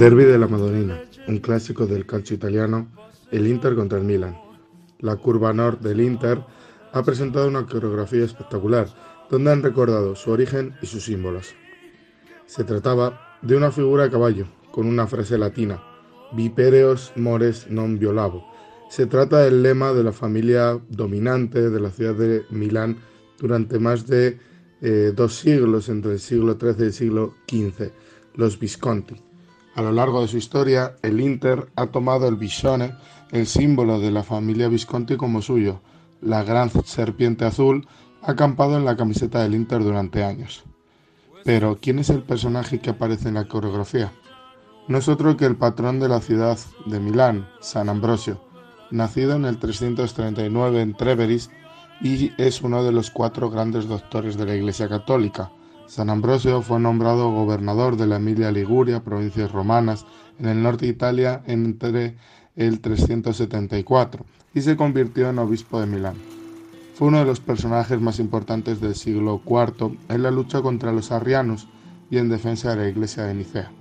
Derby de la Madonina, un clásico del calcio italiano, el Inter contra el Milan. La curva norte del Inter ha presentado una coreografía espectacular, donde han recordado su origen y sus símbolos. Se trataba de una figura a caballo, con una frase latina, Vipereos mores non violavo. Se trata del lema de la familia dominante de la ciudad de Milán durante más de eh, dos siglos, entre el siglo XIII y el siglo XV, los Visconti. A lo largo de su historia, el Inter ha tomado el bisone, el símbolo de la familia Visconti, como suyo. La gran serpiente azul ha acampado en la camiseta del Inter durante años. Pero, ¿quién es el personaje que aparece en la coreografía? No es otro que el patrón de la ciudad de Milán, San Ambrosio, nacido en el 339 en Treveris y es uno de los cuatro grandes doctores de la Iglesia Católica. San Ambrosio fue nombrado gobernador de la Emilia Liguria, provincias romanas, en el norte de Italia entre el 374 y se convirtió en obispo de Milán. Fue uno de los personajes más importantes del siglo IV en la lucha contra los arrianos y en defensa de la iglesia de Nicea.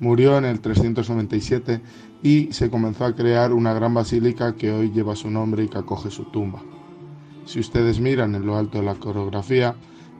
Murió en el 397 y se comenzó a crear una gran basílica que hoy lleva su nombre y que acoge su tumba. Si ustedes miran en lo alto de la coreografía,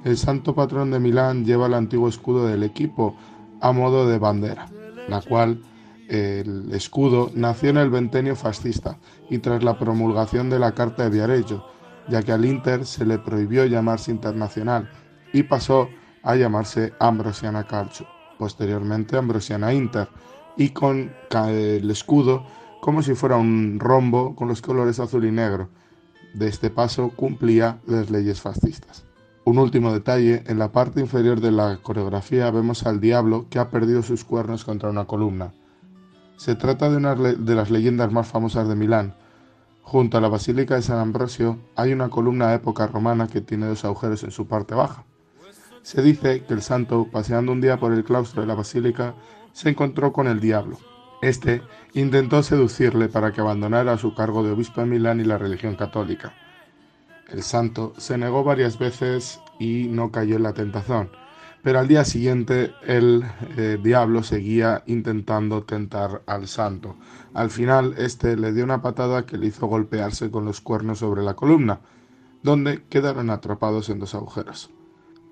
el santo patrón de Milán lleva el antiguo escudo del equipo a modo de bandera, la cual el escudo nació en el ventenio fascista y tras la promulgación de la Carta de Viareggio, ya que al Inter se le prohibió llamarse internacional y pasó a llamarse Ambrosiana Calcio, posteriormente Ambrosiana Inter, y con el escudo como si fuera un rombo con los colores azul y negro. De este paso cumplía las leyes fascistas. Un último detalle, en la parte inferior de la coreografía vemos al diablo que ha perdido sus cuernos contra una columna. Se trata de una de las leyendas más famosas de Milán. Junto a la Basílica de San Ambrosio hay una columna de época romana que tiene dos agujeros en su parte baja. Se dice que el santo, paseando un día por el claustro de la basílica, se encontró con el diablo. Este intentó seducirle para que abandonara su cargo de obispo de Milán y la religión católica. El santo se negó varias veces y no cayó en la tentación, pero al día siguiente el eh, diablo seguía intentando tentar al santo. Al final, este le dio una patada que le hizo golpearse con los cuernos sobre la columna, donde quedaron atrapados en dos agujeros.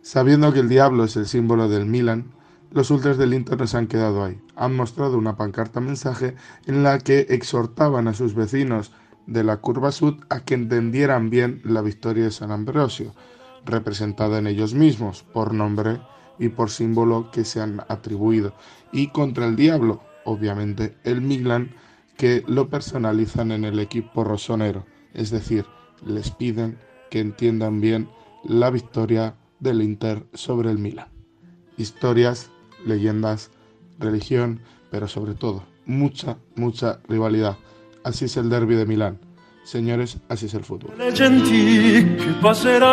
Sabiendo que el diablo es el símbolo del Milan, los ultras del Inter se han quedado ahí. Han mostrado una pancarta mensaje en la que exhortaban a sus vecinos de la curva sud a que entendieran bien la victoria de San Ambrosio, representada en ellos mismos por nombre y por símbolo que se han atribuido, y contra el diablo, obviamente el Milan, que lo personalizan en el equipo rosonero, es decir, les piden que entiendan bien la victoria del Inter sobre el Milan. Historias, leyendas, religión, pero sobre todo mucha, mucha rivalidad. Así es el derby de Milán. Señores, así es el fútbol.